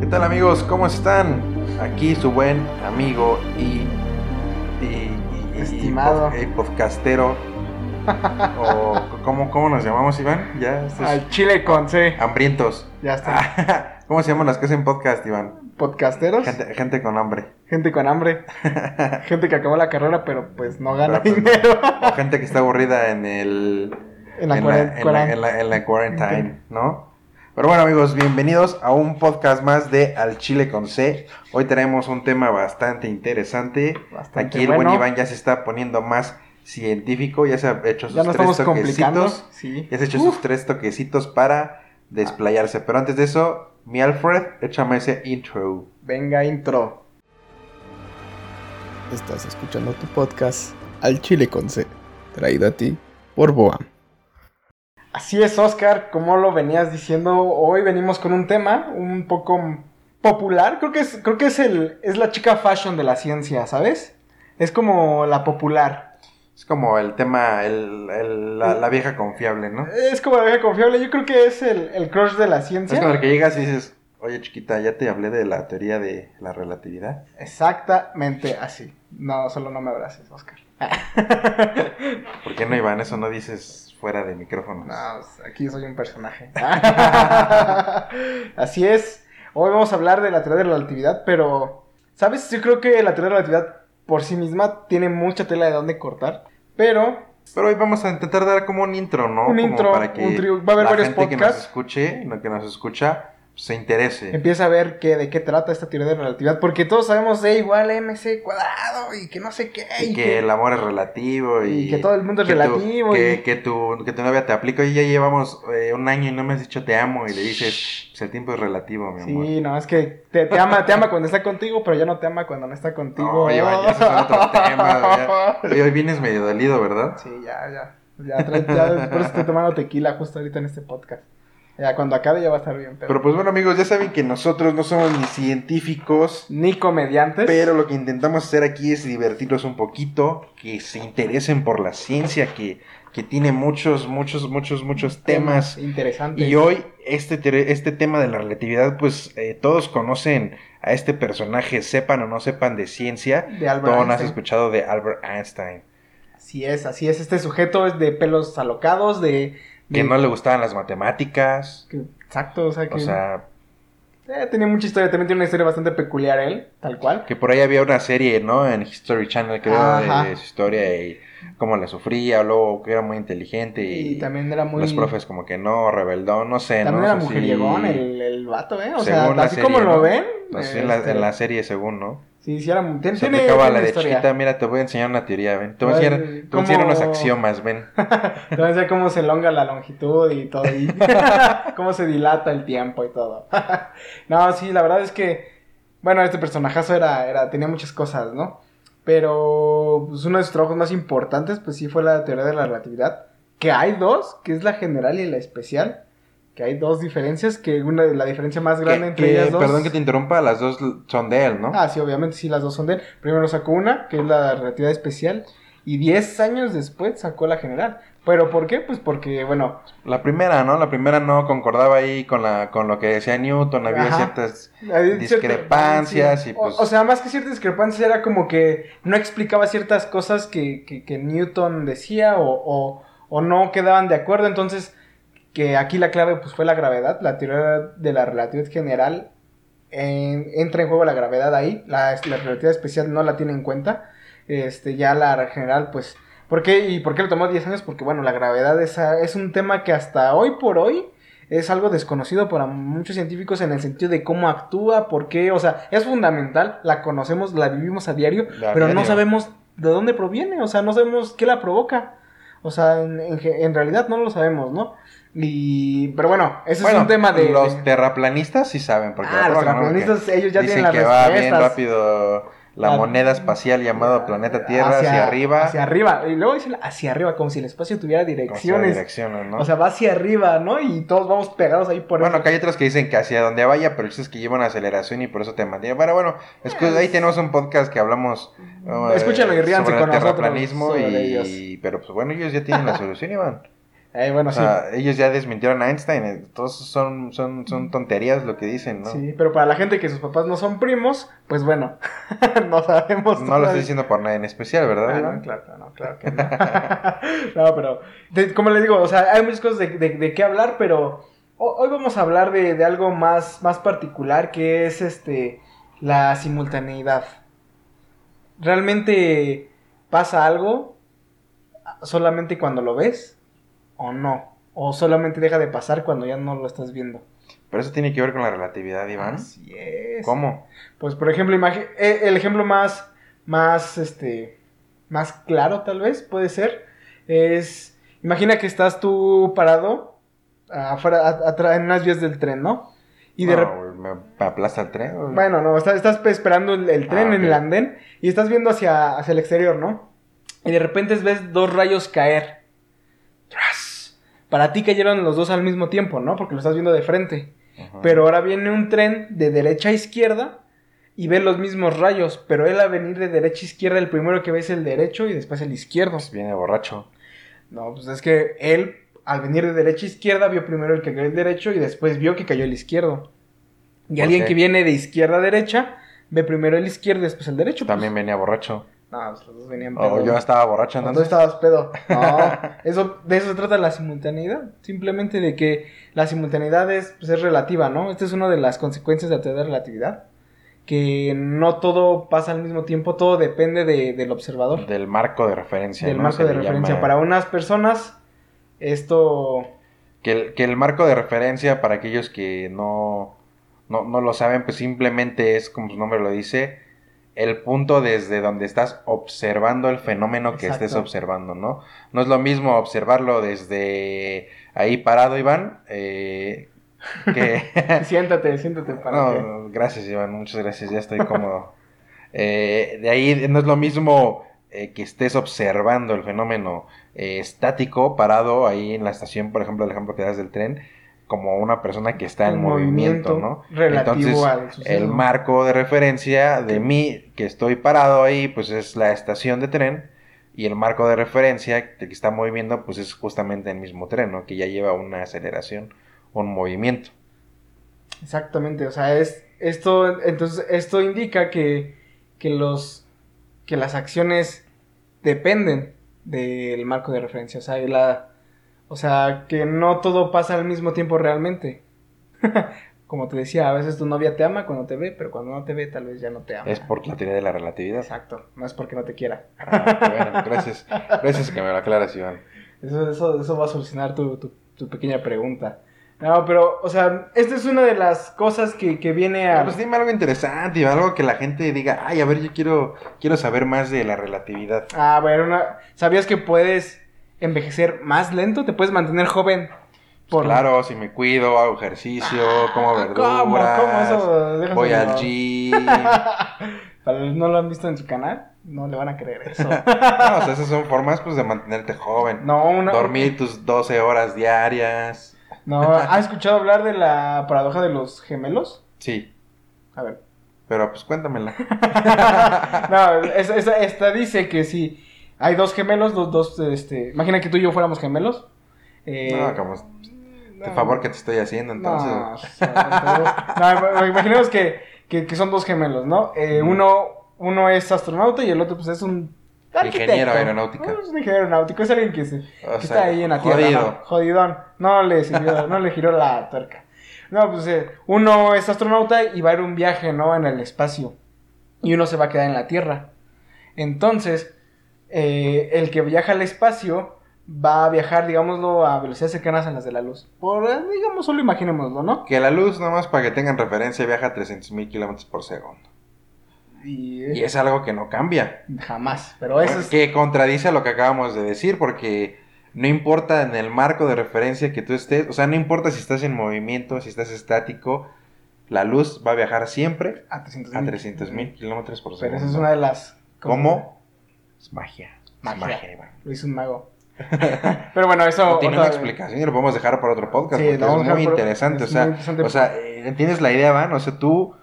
¿Qué tal amigos? ¿Cómo están? Aquí su buen amigo y, y, Estimado. y podcastero. o ¿cómo, ¿Cómo nos llamamos, Iván? Ya, esto es- Al chile con C. hambrientos. Ya está. ¿Cómo se llaman las que hacen podcast, Iván? Podcasteros. Gente, Gente, gente con hambre. con hambre. gente que acabó la carrera, pero pues no gana Pero, pues, dinero. O gente que está aburrida en el... en la en, cuaren- la, en, cuaren- la, en la- en la quarantine, ¿no? Pero bueno amigos, bienvenidos a un podcast más de Al Chile con C. Hoy tenemos un tema bastante interesante. Bastante Aquí el bueno. buen Iván ya se está poniendo más científico, ya se ha hecho sus tres toquecitos. Sí. Ya se ha hecho Uf. sus tres toquecitos para desplayarse. Pero antes de eso, mi Alfred, échame ese intro. Venga, intro. Estás escuchando tu podcast Al Chile con C, traído a ti por Boa. Así es, Oscar, como lo venías diciendo, hoy venimos con un tema un poco popular. Creo que es, creo que es el, es la chica fashion de la ciencia, ¿sabes? Es como la popular. Es como el tema, el, el- la, la vieja confiable, ¿no? Es como la vieja confiable. Yo creo que es el, el crush de la Es ciencia. con el que llegas y dices, oye chiquita, ya te hablé de la teoría de la relatividad. Exactamente así. No, solo no me abraces, Oscar. ¿Por qué no, Iván? Eso no dices fuera de micrófonos. No, pues, aquí soy un personaje. Así es. Hoy vamos a hablar de la teoría de la relatividad, pero, ¿sabes? Yo creo que la teoría de la relatividad por sí misma tiene mucha tela de dónde cortar, pero Pero hoy vamos a intentar dar como un intro, ¿no? Un como intro, para que un. Va a haber la varios gente que nos podcasts. escuche, lo que nos escucha, se interese. empieza a ver qué, de qué trata esta teoría de la relatividad, porque todos sabemos E igual a mc cuadrado y que no sé qué. Y que el amor es relativo y, y que todo el mundo es que relativo que, y- que tu, que tu novia te aplica y ya llevamos eh, un año y no me has dicho te amo y le dices, pues el tiempo es relativo, mi amor. Sí, no, es que te, te ama, te ama cuando está contigo, pero ya no te ama cuando no está contigo. No, ya es otro tema. ya. Oye, hoy vienes medio dolido, ¿verdad? Sí, ya, ya. Ya, ya, por eso estoy tomando tequila justo ahorita en este podcast. Ya, cuando acabe ya va a estar bien. Pero, Pero pues bueno amigos, ya saben que nosotros no somos ni científicos, Ni comediantes. pero lo que intentamos hacer aquí es divertirlos un poquito, que se interesen por la ciencia, que, que tiene muchos, muchos, muchos, muchos temas. interesantes. Y hoy este, te- este tema de la relatividad, pues eh, todos conocen a este personaje, sepan o no sepan de ciencia. De Albert Todos has Einstein. escuchado de Albert Einstein, Así es, así es. Este sujeto es de pelos alocados, de. Que no le gustaban las matemáticas, que- exacto, o sea que. o sea, eh, tenía mucha historia. También tiene una historia bastante peculiar él, tal cual. Que por ahí había una serie, ¿no? En History Channel, creo, Ajá. de, su historia y cómo la sufría, luego que era muy inteligente y, Y también era muy. los profes como que no, rebeldón, no sé, También ¿no? era O sea, sí, mujeriegón el, el vato, ¿eh? O sea, así serie, como lo ven. Así en, la, este, en la serie, según, ¿no? Sí, sí, era. mu- Tiene, Se tiene, la de historia. chiquita, mira, te voy a enseñar una teoría, ven. Te voy a Ay, enseñar, te voy a enseñar ¿cómo- unos axiomas, ven. Te voy a decir cómo se elonga la longitud y todo, y cómo se dilata el tiempo y todo. no, sí, la verdad es que, bueno, este personajazo era, era, tenía muchas cosas, ¿no? Pero pues, uno de sus trabajos más importantes, pues sí fue la teoría de la relatividad, que hay dos, que es la general y la especial, que hay dos diferencias, que una la diferencia más grande Que- entre que- ellas dos... Perdón que te interrumpa, las dos son de él, ¿no? Ah, sí, obviamente sí, las dos son de él. Primero sacó una, que es la relatividad especial, y 10 años después sacó la general. ¿Pero por qué? Pues porque, bueno, La primera, ¿no? La primera no concordaba ahí con, la, con lo que decía Newton, había Ajá. ciertas... Discrepancias y, pues- O, o sea, más que ciertas discrepancias era como que no explicaba ciertas cosas que, que- que Newton decía o, o- o no quedaban de acuerdo. Entonces, que aquí la clave pues fue la gravedad, la teoría de la relatividad general. en- entra en juego la gravedad ahí, la, la relatividad especial no la tiene en cuenta. Este, ya la general, pues... ¿Por qué? ¿Y por qué le tomó 10 años? Porque, bueno, la gravedad es, es un tema que hasta hoy por hoy es algo desconocido para muchos científicos en el sentido de cómo actúa, por qué, o sea, es fundamental, la conocemos, la vivimos a diario, pero no sabemos de dónde proviene, o sea, no sabemos qué la provoca. O sea, en, en realidad no lo sabemos, ¿no? Y, pero bueno, ese Bueno, es un tema de... Los terraplanistas sí saben, porque Ah, los terraplanistas, ellos ya Dicen tienen las que va bien rápido la La- moneda espacial llamado planeta Tierra hacia, arriba. Hacia arriba. Y luego dicen hacia arriba, como si el espacio tuviera direcciones. direcciones, ¿no? O sea, va hacia arriba, ¿no? Y todos vamos pegados ahí por bueno, eso. que hay otros que dicen que hacia donde vaya, pero es que lleva una aceleración y por eso te mantiene. Pero bueno, escu- ahí tenemos un podcast que hablamos uh, Escúchenlo y ríanse sobre con el nosotros sobre y ellos. pero pues bueno, ellos ya tienen la solución, Iván. Eh, bueno, O sea, ellos ya desmintieron a Einstein. eh, Todos son, son, son tonterías lo que dicen, ¿no? sí. Pero para la gente que sus papás no son primos, pues bueno, no sabemos. No lo estoy diciendo por nada en especial, ¿verdad? Ah, no, claro, no, claro que no. no, pero, de- como les digo, o sea, hay muchas cosas de, de, de qué hablar, pero ho- hoy vamos a hablar de, de algo más, más particular, que es este, la simultaneidad. ¿Realmente pasa algo solamente cuando lo ves o no? ¿O solamente deja de pasar cuando ya no lo estás viendo? Pero eso tiene que ver con la relatividad, Iván. Así es. ¿Cómo? Pues por ejemplo, eh, el ejemplo más, más, este, más claro tal vez puede ser, es, imagina que estás tú parado afuera, a- atra- en unas vías del tren, ¿no? Y de No, me aplasta el tren. bueno, no, estás, estás esperando el, el tren Ah, en el andén y estás viendo hacia, hacia el exterior, ¿no? Y de repente ves dos rayos caer. Para ti cayeron los dos al mismo tiempo, ¿no? Porque lo estás viendo de frente. Ajá. Pero ahora viene un tren de derecha a izquierda y ve los mismos rayos, pero él a venir de derecha a izquierda, el primero que ve es el derecho y después el izquierdo. Pues viene borracho. No, pues es que él al venir de derecha a izquierda vio primero el que cayó el derecho y después vio que cayó el izquierdo. Y ¿Por alguien qué? que viene de izquierda a derecha ve primero el izquierdo y después el derecho. pues. También venía borracho. No, pues los dos venían O pedos. yo estaba borracho O tú entonces. estabas pedo. No, eso, de eso se trata la simultaneidad. Simplemente de que la simultaneidad es, pues, es relativa, ¿no? Esta es una de las consecuencias de la teoría de relatividad. Que no todo pasa al mismo tiempo, todo depende de- del observador. Del marco de referencia. del ¿no? marco Se de referencia. llama- Para unas personas, esto... Que el, que el marco de referencia, para aquellos que no, no, no lo saben, pues simplemente es, como su nombre lo dice, el punto desde donde estás observando el fenómeno que estés observando, ¿no? No es lo mismo observarlo desde ahí parado, Iván, eh, que... siéntate, siéntate para que... No, gracias, Iván, muchas gracias, ya estoy cómodo. Eh, de ahí no es lo mismo eh, que estés observando el fenómeno estático, parado ahí en la estación, por ejemplo, el ejemplo que das del tren, como una persona que está en movimiento, movimiento ¿no? relativo Entonces, al el marco de referencia de mí, que estoy parado ahí, pues es la estación de tren, y el marco de referencia que está moviendo, pues es justamente el mismo tren, ¿no? Que ya lleva una aceleración, un movimiento. Exactamente, o sea, es esto, entonces esto indica que, que los que las acciones dependen del marco de referencia, o sea, la o sea, que no todo pasa al mismo tiempo realmente. Como te decía, a veces tu novia te ama cuando te ve, pero cuando no te ve tal vez ya no te ama. Es por la teoría de la relatividad. Exacto, no es porque no te quiera. Ah, bueno, gracias. Gracias que me lo aclaras, Iván. Eso, eso, eso va a solucionar tu, tu, tu pequeña pregunta. No, pero, o sea, esta es una de las cosas que, que viene a... Pues dime algo interesante, Iván, algo que la gente diga, ay, a ver, yo quiero, quiero saber más de la relatividad. Ah, bueno, una- ¿sabías que puedes envejecer más lento? ¿Te puedes mantener joven? Pues Claro, si me cuido, hago ejercicio, como Ah, verduras, ¿Cómo? ¿Cómo eso? Voy al gym. Para los no lo han visto en su canal, no le van a creer eso. No, o sea, esas son formas pues de mantenerte joven. No, una... Dormir tus 12 horas diarias. No, ¿has escuchado hablar de la paradoja de los gemelos? Sí, A ver. pero pues cuéntamela. No, esa, esa- esta dice que si hay dos gemelos, los dos, este... Imagina que tú y yo fuéramos gemelos. Eh, No, como de favor que te estoy haciendo entonces. No, no, no, imaginemos que, que, que son dos gemelos, ¿no? Eh, uno, uno es astronauta y el otro pues es un arquitecto. Ingeniero aeronáutico. No, es un ingeniero aeronáutico, es alguien que, se, que O está ahí en la tierra. jodido. ¿no? Jodidón. No le sirvió, no le giró la tuerca. No, pues eh, uno es astronauta y va a ir un viaje, ¿no? En el espacio. Y uno se va a quedar en la Tierra. Entonces, eh, el que viaja al espacio va a viajar, digámoslo, a velocidades cercanas a las de la luz. Por, eh, digamos, solo imaginémoslo, ¿no? Que la luz, nomás para que tengan referencia, viaja a 300 mil kilómetros por segundo. Y, Y es algo que no cambia. jamás. Pero eso es... Que contradice a lo que acabamos de decir, porque no importa en el marco de referencia que tú estés, o sea, no importa si estás en movimiento, si estás estático, la luz va a viajar siempre A 300 a 300 mil kilómetros por Pero segundo. esa es una de las... cosas- ¿Cómo? Es magia. Es Magia. magia, Iván. Lo hizo un mago. Pero bueno, eso... No tiene una explicación y lo podemos dejar para otro podcast Sí, porque es muy interesante. es o sea, muy interesante. o sea, ¿entiendes la idea, Van? O sea, tú,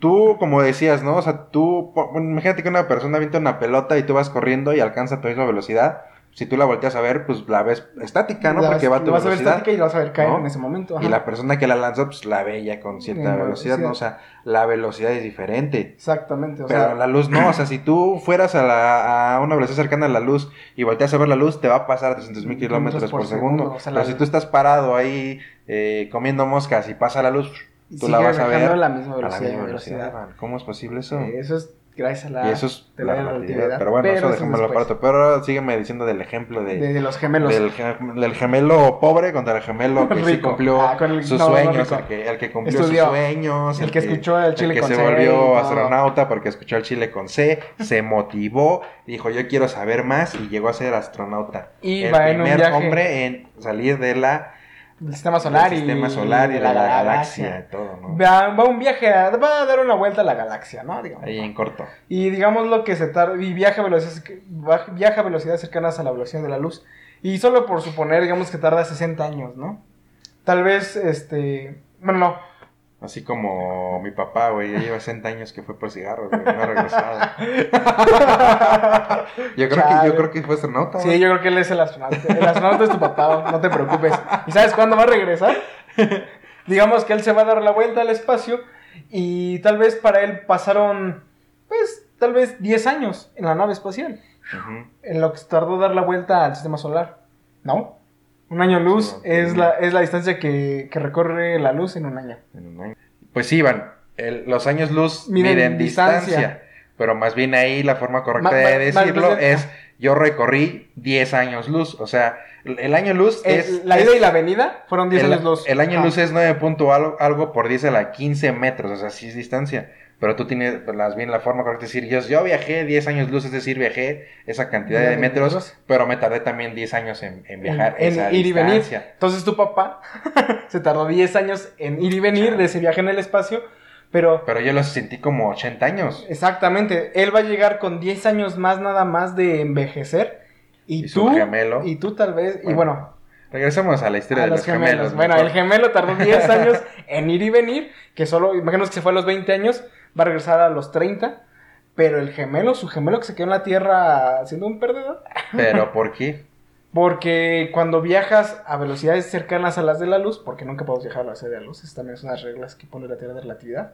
tú, como decías, ¿no? O sea, tú, bueno, imagínate que una persona avienta una pelota y tú vas corriendo y alcanza tu misma velocidad, si tú la volteas a ver, pues la ves estática, ¿no? La Porque va a tu la vas a ver velocidad. estática y la vas a ver caer ¿no? en ese momento. Y la persona que la lanza, pues la ve ya con cierta velocidad, ¿no? O sea, la velocidad es diferente. Exactamente, o Pero sea, la luz no, o sea, si tú fueras a, la, a una velocidad cercana a la luz y volteas a ver la luz, te va a pasar a 300 mil kilómetros por, segundo. o sea, Pero la- si tú estás parado ahí eh, comiendo moscas y pasa la luz, tú la vas a ver a la misma a la velocidad. misma velocidad. velocidad. ¿Cómo es posible eso? Eh, eso es gracias a la, y eso es teoría la de la relatividad. Pero bueno, eso dejémoslo aparte. Pero ahora sígueme diciendo del ejemplo de, de, de los gemelos. del, gem- del gemelo pobre contra el gemelo que sí cumplió Ah, el- sus no, sueños, el que, el que cumplió Estudió. sus sueños, El que escuchó el Chile que con se C volvió astronauta porque escuchó el Chile con C, se motivó, dijo yo quiero saber más y llegó a ser astronauta. Y el va en un primer hombre en salir de la del sistema solar del y sistema solar y de la, galaxia y todo, ¿no? Va, va un viaje, a- va a dar una vuelta a la galaxia, ¿no? Digamos. Ahí en corto. Y digamos lo que se tarda, y viaja a, velocidades, viaja a velocidades cercanas a la velocidad de la luz. Y solo por suponer, digamos que tarda 60 años, ¿no? Tal vez, este, bueno, no, Así como mi papá, güey, ya lleva 60 años que fue por cigarros, güey, no ha regresado. Yo creo, que, yo creo que fue astronauta, Sí, yo creo que él es el astronauta. El astronauta es tu papá, no te preocupes. ¿Y sabes cuándo va a regresar? Digamos que él se va a dar la vuelta al espacio y tal vez para él pasaron, pues, tal vez 10 años en la nave espacial. En lo que se tardó dar la vuelta al sistema solar. ¿No? Un año luz es, la, es la distancia que, que recorre la luz en un año. En un año. Pues sí, Iván, el- los años luz Miden miden, distancia, distancia. pero más bien ahí la forma correcta Ma- de ma- más decirlo bien- es yo recorrí 10 años luz, o sea, el año luz El- es... la es- ida y la venida fueron 10 el, años luz. el año Ajá. luz es 9 punto algo, algo por 10 a la 15 metros, o sea, sí es distancia. Pero tú tienes más bien la forma correcta de decir, yo, yo viajé 10 años luz, es decir, viajé esa cantidad de metros, pero me tardé también 10 años en, en viajar en, esa en ir y venir. distancia. Entonces tu papá se tardó 10 años en ir y venir de ese viaje en el espacio, pero Pero yo los sentí como 80 años. exactamente, él va a llegar con 10 años más nada más de envejecer y, Y su tú gemelo. y tú tal vez y Bueno, Regresemos a la historia a de los los gemelos. gemelos. Bueno, mejor. el gemelo tardó 10 años en ir y venir, que solo imagínate que se fue a los 20 años, va a regresar a los 30, pero el gemelo, su gemelo que se quedó en la Tierra siendo un perdedor, Pero ¿por qué? Porque cuando viajas a velocidades cercanas a las de la luz, porque nunca podemos viajar a la velocidad de la luz, esas también son las reglas que pone la teoría de relatividad,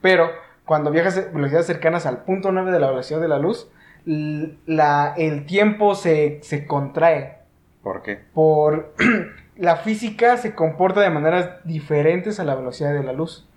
pero cuando viajas a velocidades cercanas al punto 9 de la velocidad de la luz, la, el tiempo se, se contrae. ¿Por qué? Por la física se comporta de maneras diferentes a la velocidad de la luz.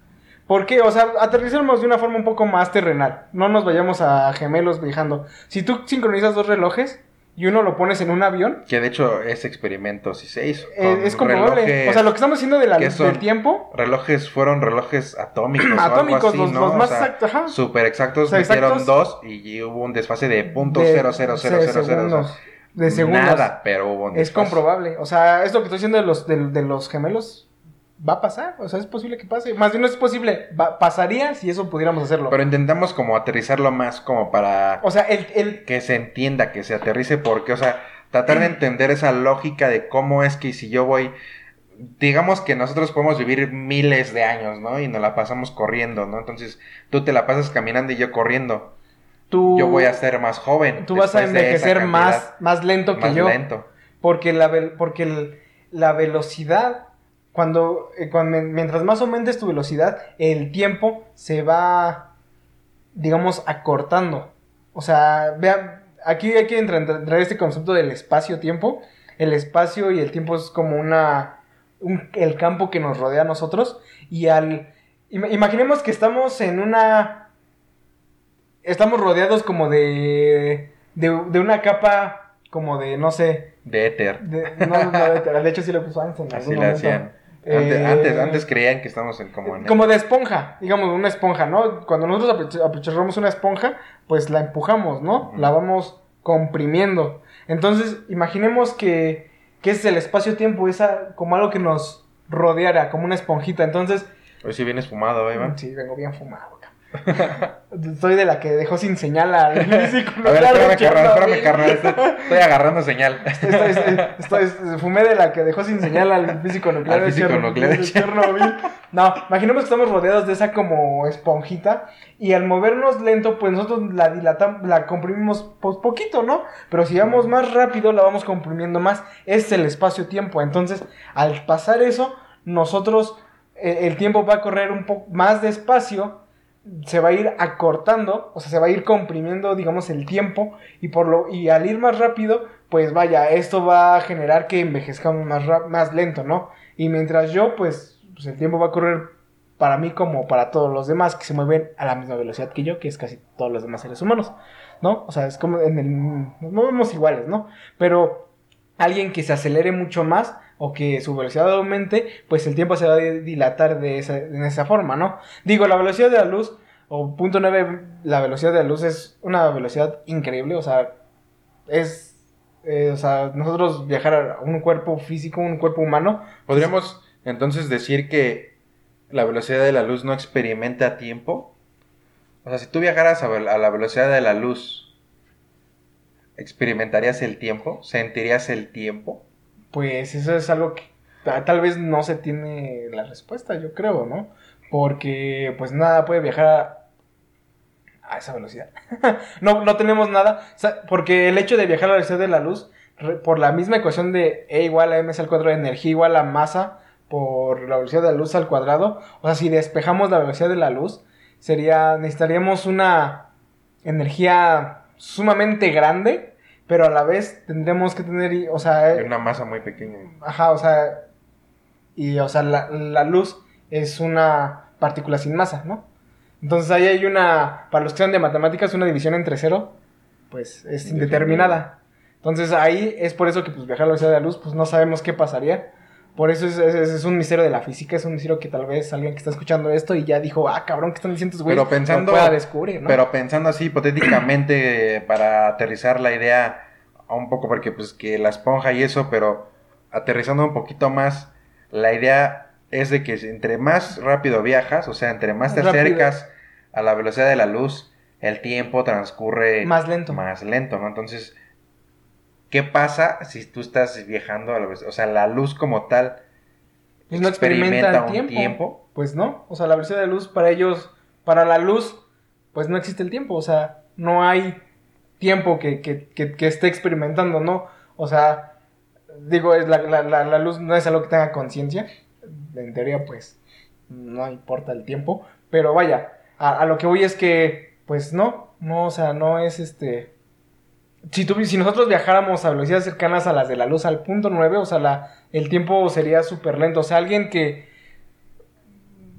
¿Por qué? O sea, aterrizamos de una forma un poco más terrenal. No nos vayamos a gemelos viajando. Si tú sincronizas dos relojes y uno lo pones en un avión, Que de hecho ese experimento sí se hizo. eh, es comprobable. O sea, lo que estamos haciendo de la, del tiempo, Relojes fueron relojes atómicos. o algo atómicos, así, los, ¿no? los O más sea, exactos, ajá. Súper exactos, O sea, metieron exactos dos y hubo un desfase de punto de- cero cero cero segundos, de segundos. Nada, pero hubo un Es desfase. comprobable. O sea, esto que estoy diciendo de los, de, de los gemelos va a pasar. O sea, es posible que pase. Más bien no es posible. va- pasaría si eso pudiéramos hacerlo. Pero intentamos como aterrizarlo más como para o sea, el, el, que se entienda, que se aterrice, porque, o sea, tratar de entender esa lógica de cómo es que si yo voy, digamos que nosotros podemos vivir miles de años, ¿no? Y nos la pasamos corriendo, ¿no? Entonces, tú te la pasas caminando y yo corriendo. tú, Yo voy a ser más joven. tú vas a envejecer más, más lento que más yo. lento. Porque la, vel- porque el- la velocidad, cuando, eh, cuando- mientras más aumentes tu velocidad, el tiempo se va, digamos, acortando. O sea, vean, aquí hay que entrar, entrar este concepto del espacio-tiempo. El espacio y el tiempo es como una, un- el campo que nos rodea a nosotros. Y al, im- imaginemos que estamos en una, estamos rodeados como de, de, de una capa, como de, no sé, De éter. de, no, no, de, de hecho sí lo puso Einstein. en Así momento. hacían. Antes, Eh, antes, antes creían que estamos en como en Como de esponja, digamos, una esponja, ¿no? Cuando nosotros apachurramos una esponja, pues la empujamos, ¿no? La vamos comprimiendo. Entonces, imaginemos que, que es el espacio-tiempo, esa como algo que nos rodeara, como una esponjita. Entonces, Hoy sí vienes fumado, ¿eh, Iván? sí, vengo bien fumado. Soy de la que dejó sin señal al físico A ver, espérame, carnal, espérame, carnal. Estoy, estoy agarrando señal. Estoy, estoy- estoy- fumé de la que dejó sin señal al físico nuclear, Al de, físico Chernobyl, nuclear de de Chernobyl. No, imaginemos que estamos rodeados de esa como esponjita y al movernos lento, pues nosotros la dilatamos, la comprimimos pues, poquito, ¿no? Pero si vamos más rápido, la vamos comprimiendo más. Es el espacio-tiempo. Entonces, al pasar eso, nosotros, eh, el tiempo va a correr un poco más despacio se va a ir acortando, o sea, se va a ir comprimiendo, digamos, el tiempo y por lo y al ir más rápido, pues vaya, esto va a generar que envejezcamos más más lento, ¿no? Y mientras yo, pues, pues el tiempo va a correr para mí como para todos los demás que se mueven a la misma velocidad que yo, que es casi todos los demás seres humanos, ¿no? O sea, es como en el nos movemos iguales, ¿no? Pero alguien que se acelere mucho más o que su velocidad aumente, pues el tiempo se va a dilatar de esa, en esa forma, ¿no? Digo, la velocidad de la luz, o punto 9, la velocidad de la luz es una velocidad increíble, o sea, es, eh, o sea, nosotros viajar a un cuerpo físico, un cuerpo humano, ¿Podríamos entonces decir que la velocidad de la luz no experimenta tiempo? O sea, si tú viajaras a, a la velocidad de la luz, ¿experimentarías el tiempo? ¿Sentirías el tiempo? Pues eso es algo que ta- tal vez no se tiene la respuesta, yo creo, ¿no? Porque pues nada puede viajar a, esa velocidad. no, no tenemos nada, porque el hecho de viajar a la velocidad de la luz, por la misma ecuación de E igual a mc al cuadrado, energía igual a masa por la velocidad de la luz al cuadrado, o sea, si despejamos la velocidad de la luz, sería, necesitaríamos una energía sumamente grande, pero a la vez tendremos que tener, o sea, De una masa muy pequeña. Ajá, o sea, y o sea, la, la luz es una partícula sin masa, ¿no? Entonces ahí hay una, para los que sean de matemáticas, una división entre cero, pues es indeterminada. Entonces ahí es por eso que pues viajar a la velocidad de la luz, pues no sabemos qué pasaría. Por eso es, es- es un misterio de la física, es un misterio que tal vez alguien que está escuchando esto y ya dijo, ah, cabrón, ¿qué están diciendo estos güeyes? Pero pensando- pueda descubrir, ¿no? Pero pensando así hipotéticamente para aterrizar la idea un poco porque pues que la esponja y eso, pero aterrizando un poquito más, la idea es de que entre más rápido viajas, o sea, entre más te Rápido. acercas a la velocidad de la luz, el tiempo transcurre Más lento. más lento, ¿no? Entonces, ¿qué pasa si tú estás viajando a la velocidad? O sea, la luz como tal Pues no experimenta el un tiempo. tiempo. Pues no, o sea, la velocidad de luz para ellos, para la luz, pues no existe el tiempo, o sea, no hay tiempo que, que, que, que esté experimentando, ¿no? O sea, digo, es la, la, la, la luz no es algo que tenga conciencia, en teoría, pues, no importa el tiempo, pero vaya, a, a lo que voy es que, pues no, no, o sea, no es este... Si, tuvi- si nosotros viajáramos a velocidades cercanas a las de la luz al punto 9, o sea, la, el tiempo sería súper lento. O sea, alguien que,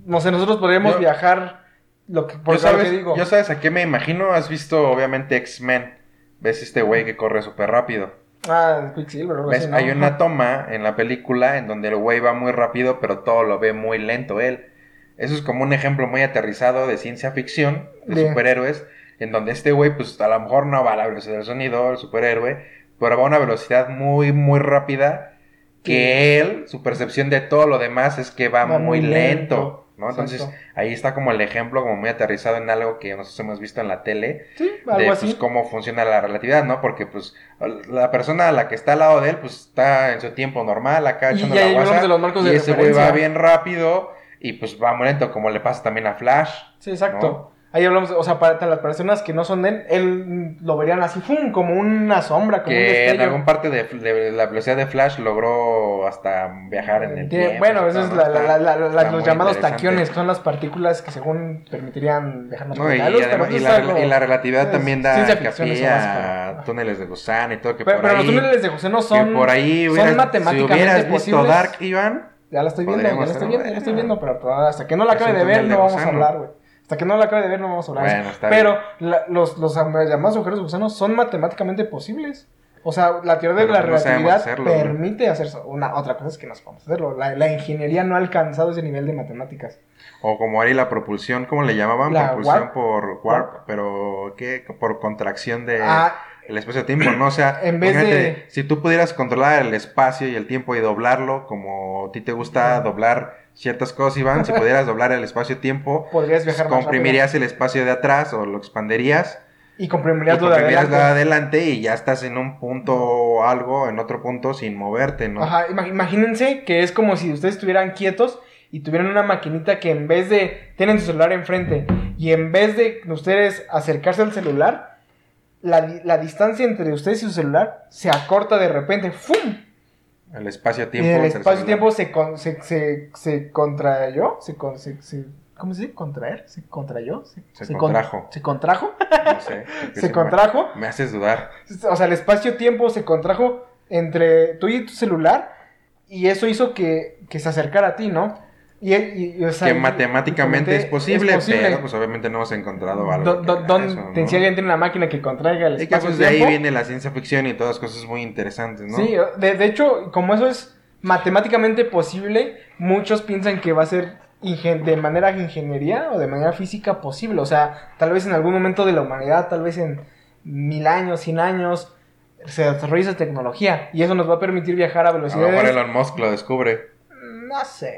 no sé, nosotros podríamos Yo- viajar, lo que, por Yo lo sabes, que digo. yo sabes a qué me imagino, has visto obviamente X-Men, ves este güey que corre súper rápido. Ah, Quicksilver, ¿Ves? Hay una toma en la película en donde el güey va muy rápido, pero todo lo ve muy lento él. Eso es como un ejemplo muy aterrizado de ciencia ficción, de De- superhéroes, en donde este güey, pues a lo mejor no va a la velocidad del sonido, el superhéroe, pero va a una velocidad muy, muy rápida, que él, su percepción de todo lo demás es que va, Va muy muy lento, lento, ¿no? Entonces, exacto. ahí está como el ejemplo, como muy aterrizado en algo que nosotros hemos visto en la tele, Sí, algo de así. pues, cómo funciona la relatividad, ¿no? Porque pues la persona a la que está al lado de él, pues está en su tiempo normal, acá echando la guasa, de los marcos y de ese güey va bien rápido y pues va muy lento, como le pasa también a Flash. Sí, exacto. Ahí hablamos, o sea, para las personas que no son él, él lo verían así, ¡fum! como una sombra, como un Que en destello. algún parte de, de la velocidad de Flash logró hasta viajar en el Tiene- tiempo. bueno, eso es la- la- la- los llamados taquiones, que son las partículas que según permitirían viajar más No, y, la luz, además- y algo- y la relatividad es también da a túneles de gusano y todo, que Pero, por pero ahí... los túneles de gusano son, por ahí son hubieras- si matemáticamente hubieras visto posibles. Dark, Iván, Ya la estoy viendo, ya la estoy viendo, ya la estoy viendo, pero hasta que no la acabe un de ver no vamos a hablar, güey. Hasta que no la acabe de ver no vamos a hablar. Bueno, está pero la- los, los llamados agujeros de gusano son matemáticamente posibles. O sea, la teoría de Pero la no sabemos relatividad hacerlo, permite hacer eso. Una, otra cosa es que no podemos hacerlo. La, la ingeniería no ha alcanzado ese nivel de matemáticas. O como ahí la propulsión, ¿cómo le llamaban? La propulsión warp. por warp, pero ¿qué? Por contracción de, Ah, el espacio-tiempo, ¿no? O sea, En vez de- si tú pudieras controlar el espacio y el tiempo y doblarlo, como a ti te gusta doblar ciertas cosas, Iván, si pudieras doblar el espacio-tiempo, Podrías viajar más comprimirías el espacio de atrás o lo expanderías. Y y comprimirías lo de lo de adelante. adelante y ya estás en un punto o algo, en otro punto sin moverte, ¿no? Ajá, ima- imagínense que es como si ustedes estuvieran quietos y tuvieran una maquinita que en vez de... Tienen su celular enfrente y en vez de ustedes acercarse al celular, la, la distancia entre ustedes y su celular se acorta de repente. ¡Fum! El espacio-tiempo. el espacio-tiempo se, con- se, se, se contrayó. Se, con- se, se- ¿Cómo se dice? ¿Contraer? ¿Se contrayó? Se con- contrajo. ¿Se contrajo? No sé. ¿Se me- contrajo? Me haces dudar. O sea, el espacio-tiempo se contrajo entre tú y tu celular y eso hizo que, que se acercara a ti, ¿no? Y, y- y, o sea, que matemáticamente es posible, es posible. pero pues obviamente no hemos encontrado algo. Do- que do- haga don- eso, te- ¿no? Si alguien tiene una máquina que contraiga el Y que pues de ahí viene la ciencia ficción y todas cosas muy interesantes, ¿no? Sí, de, de hecho, como eso es matemáticamente posible, muchos piensan que va a ser de manera ingeniería o de manera física posible. O sea, tal vez en algún momento de la humanidad, tal vez en mil años, cien años, se desarrolle esa tecnología. Y eso nos va a permitir viajar a A lo mejor velocidades... Elon Musk lo descubre. No sé.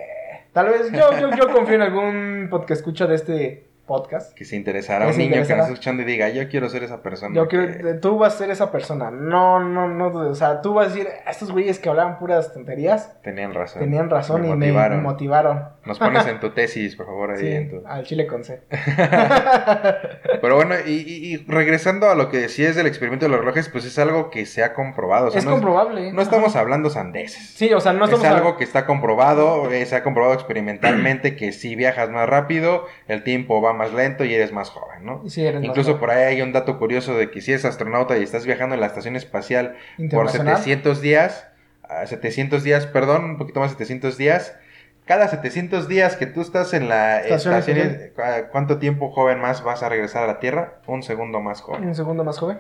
Tal vez yo, yo, yo confío en algún podcast escucha de este podcast. Que se interesará Que un se niño que nos escuchando y diga, yo quiero ser esa persona. Yo que- creo, tú vas a ser esa persona. No, no, no. O sea, tú vas a decir, estos güeyes que hablaban puras tonterías Tenían razón. tenían razón Me y motivaron. me motivaron. Nos pones en tu tesis, por favor, ahí Sí, en tu- al chile con C. Pero bueno, y, y- y regresando a lo que decías del experimento de los relojes, pues es algo que se ha comprobado. o sea, es no comprobable. no estamos hablando sandeces. Sí, o sea, no estamos es algo que está comprobado, eh, se ha comprobado experimentalmente que si viajas más rápido, el tiempo va más lento y eres más joven, ¿no? Sí, eres más Incluso joven. por ahí hay un dato curioso de que si eres astronauta y estás viajando en la estación espacial por Internacional. 700 días, a 700 días, perdón, un poquito más de 700 días, cada 700 días que tú estás en la Estación estación, espacial. ¿cu- ¿cuánto tiempo joven más vas a regresar a la Tierra? Un segundo más joven. Un segundo más joven.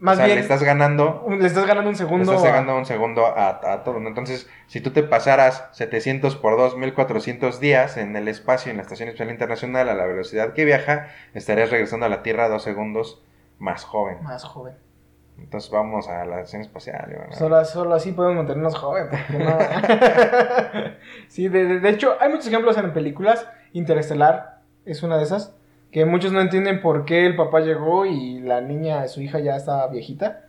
Más o sea, bien, le estás ganando le estás ganando un le segundo. estás a- llegando un segundo a, a todo. Entonces, si tú te pasaras 700 por 2, 1400 días en el espacio, en la Estación Espacial Internacional, a la velocidad que viaja, estarías regresando a la Tierra dos segundos más joven. Más joven. Entonces, vamos a la Estación Espacial. Solo, solo así podemos mantenernos jóvenes. no? sí, de, de- de hecho, hay muchos ejemplos en películas. Interestelar es una de esas. Que muchos no entienden por qué el papá llegó y la niña, su hija, ya estaba viejita.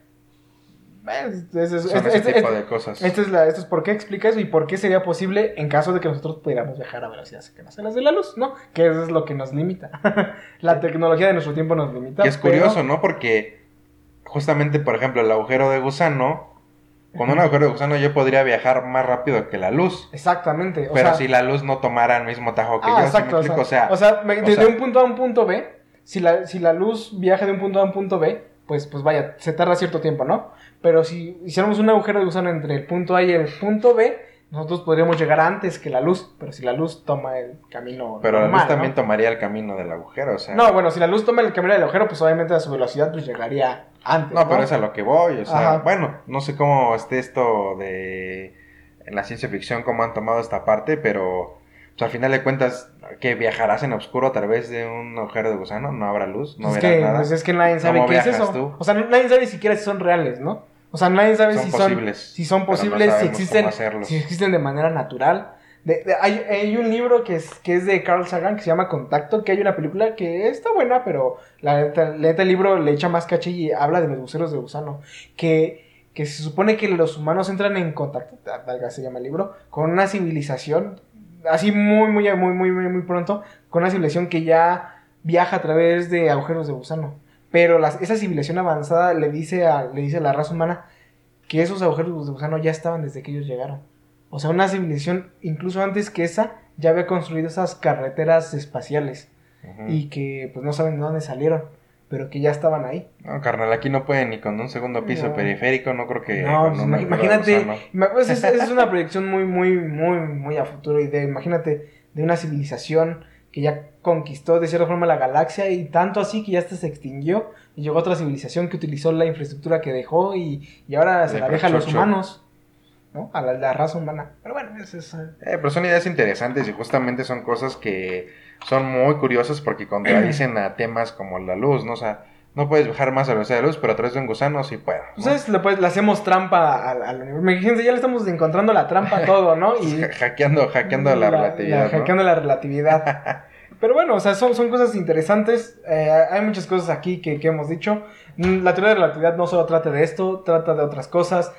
Bueno, es- es- es- Son es- ese es- tipo es- de cosas. Esto es, la, esto es por qué explica eso y por qué sería posible en caso de que nosotros pudiéramos viajar a velocidades cercanas a las de la luz, ¿no? Que eso es lo que nos limita. la tecnología de nuestro tiempo nos limita. Que es pero- curioso, ¿no? Porque justamente, por ejemplo, el agujero de gusano, con un agujero de gusano yo podría viajar más rápido que la luz. Exactamente. O Pero sea, si la luz no tomara el mismo tajo que Ah, yo, ¿sí exacto. me explico? o sea, o sea, o sea, me- o de, sea- de un punto A a un punto B, si la, si la luz viaja de un punto A a un punto B, pues, pues vaya, se tarda cierto tiempo, ¿no? Pero si hiciéramos un agujero de gusano entre el punto A y el punto B, nosotros podríamos llegar antes que la luz. Pero si la luz toma el camino. pero la luz también tomaría el camino del agujero, o sea. No, bueno, si la luz toma el camino del agujero, pues obviamente a su velocidad pues llegaría antes. No, pero es a lo que voy, o sea, Ajá. bueno, no sé cómo esté esto de en la ciencia ficción, cómo han tomado esta parte, pero pues, al final de cuentas, que viajarás en oscuro a través de un agujero de gusano, no habrá luz, no verás que, nada. pues es que nadie sabe ¿Cómo qué es eso. tú? O sea, nadie sabe siquiera si son reales, ¿no? O sea, nadie sabe Son si, posibles, son, si son no posibles, si existen, si existen de manera natural. Hay, un libro que es, que es de Carl Sagan que se llama Contacto, que hay una película que está buena, pero la neta, el libro le echa más caché y habla de los buceros de gusano. Que, que se supone que los humanos entran en contacto, valga se llama el libro, con una civilización, así muy, muy, muy, muy, muy, muy pronto, con una civilización que ya viaja a través de agujeros de gusano. Pero esa civilización avanzada le dice, a, le dice a la raza humana que esos agujeros de gusano ya estaban desde que ellos llegaron. O sea, una civilización incluso antes que esa ya había construido esas carreteras espaciales. Y que pues no saben de dónde salieron, pero que ya estaban ahí. No, carnal, aquí no pueden ni con un segundo piso No. periférico, no creo que No, pues, imagínate, pues, es, es una proyección muy, muy, muy, muy a futuro y de, imagínate, de una civilización que ya conquistó de cierta forma la galaxia y tanto así que ya hasta se extinguió y llegó otra civilización que utilizó la infraestructura que dejó y, y ahora se la deja a los humanos, ¿no? A la, la raza humana. Pero bueno, eso es... eh, Eh, pero son ideas interesantes y justamente son cosas que son muy curiosas porque contradicen a temas como la luz, ¿no? O sea, no puedes viajar más a la velocidad de la luz, pero a través de un gusano sí puedo. ¿no? Entonces le, pues, le hacemos trampa al, al universo. Imagínense, ya le estamos encontrando la trampa a todo, ¿no? Y hackeando, hackeando la, relatividad. ¿no? hackeando la relatividad. Pero bueno, o sea, son, son cosas interesantes. eh, hay muchas cosas aquí que, que hemos dicho. Mm, La teoría de la relatividad no solo trata de esto, trata de otras cosas.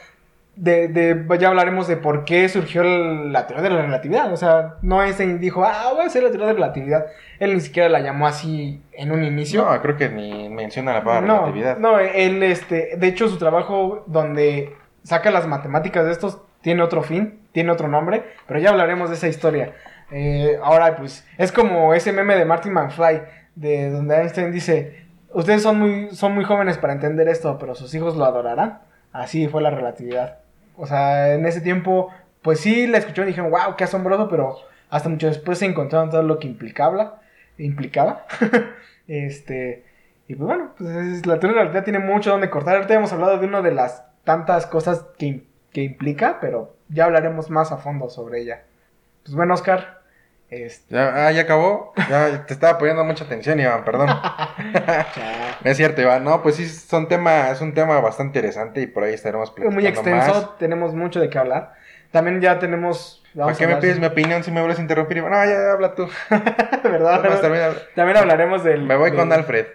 De, de- ya hablaremos de por qué surgió la teoría de la relatividad. O sea, no Einstein dijo, ah, voy a hacer la teoría de la relatividad. Él ni siquiera la llamó así en un inicio. No, creo que ni menciona la palabra No, relatividad. no, él, este, de hecho, su trabajo donde saca las matemáticas de estos tiene otro fin, tiene otro nombre, pero ya hablaremos de esa historia. Eh, ahora, pues, es como ese meme de Martin McFly, de donde Einstein dice, ustedes son muy, son muy jóvenes para entender esto, pero sus hijos lo adorarán. Así fue la relatividad. O sea, en ese tiempo, pues sí, la escucharon y dijeron, wow, qué asombroso, pero hasta mucho después se encontraron todo lo que implicaba. implicaba. este, y pues bueno, pues es- la teoría de la relatividad tiene mucho donde cortar. Ahorita hemos hablado de una de las tantas cosas que, que implica, pero ya hablaremos más a fondo sobre ella. Pues bueno, Oscar, este, Ya, ah, ya acabó. Ya te estaba poniendo mucha atención, Iván, perdón. No es cierto, Iván. No, pues sí, son tema, es un tema bastante interesante y por ahí estaremos muy platicando extenso, más. tenemos mucho de qué hablar. También ya tenemos... ¿Para qué me pides mi opinión si me vuelves a interrumpir? Iván? No, ya, ya habla tú. ¿Verdad? Además, También hablaremos del... Me voy con Alfred.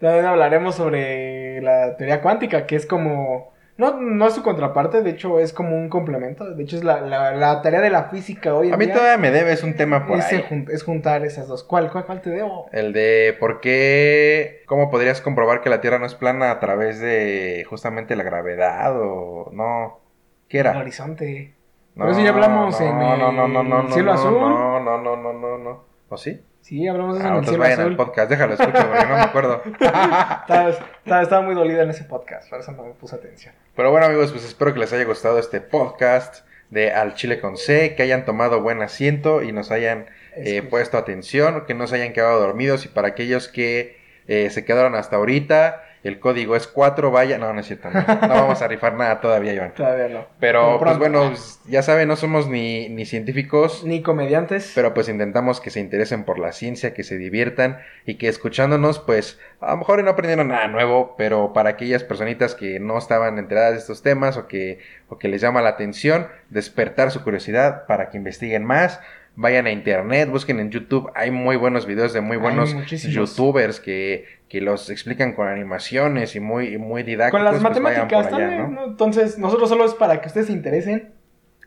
También hablaremos sobre la teoría cuántica, que es como... No, no es su contraparte, de hecho es como un complemento. De hecho es la, la, la tarea de la física hoy en A mí día. todavía me debes un tema por es, ahí. jun- es juntar esas dos. ¿Cuál, cuál, cuál te debo? El de por qué, cómo podrías comprobar que la Tierra no es plana a través de justamente la gravedad o no. ¿Qué El era? horizonte. No, Pero eso ya hablamos no, en no, no, no, no, el no, cielo no, azul. No, no, no, no, no, no. ¿O sí? Sí, hablamos de eso Ah, en el cielo vayan azul. al podcast, déjalo escucho porque no me acuerdo. Estaba, estaba- estaba muy dolida en ese podcast, por eso no me puse atención. Pero bueno amigos, pues espero que les haya gustado este podcast de Al Chile con C, que hayan tomado buen asiento y nos hayan eh, puesto atención, que no se hayan quedado dormidos y para aquellos que eh, se quedaron hasta ahorita, el código es 4, vaya, no, no es cierto, no, no vamos a rifar nada todavía, Iván. Todavía no. Pero pues bueno, ya saben, no somos ni, ni científicos, Ni comediantes. pero pues intentamos que se interesen por la ciencia, que se diviertan y que escuchándonos, pues a lo mejor no aprendieron nada nuevo, pero para aquellas personitas que no estaban enteradas de estos temas o que, o que les llama la atención, despertar su curiosidad para que investiguen más. Vayan a internet, busquen en YouTube, hay muy buenos videos de muy buenos youtubers que, que los explican con animaciones y muy, muy didácticos. Con las pues, matemáticas allá, también, ¿no? Entonces, nosotros solo es para que ustedes se interesen,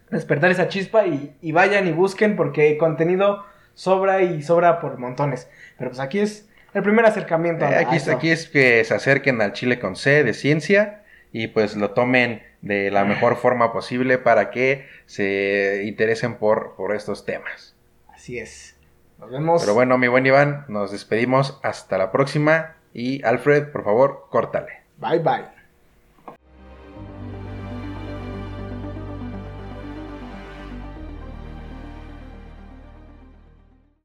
despertar esa chispa y, y vayan y busquen porque contenido sobra y sobra por montones. Pero pues aquí es el primer acercamiento. Eh, aquí, aquí es que se acerquen al Chile con C de ciencia y pues lo tomen de la mejor forma posible para que se interesen por, por estos temas. Así es. Nos vemos. Pero bueno, mi buen Iván, nos despedimos hasta la próxima y Alfred, por favor, córtale. Bye bye.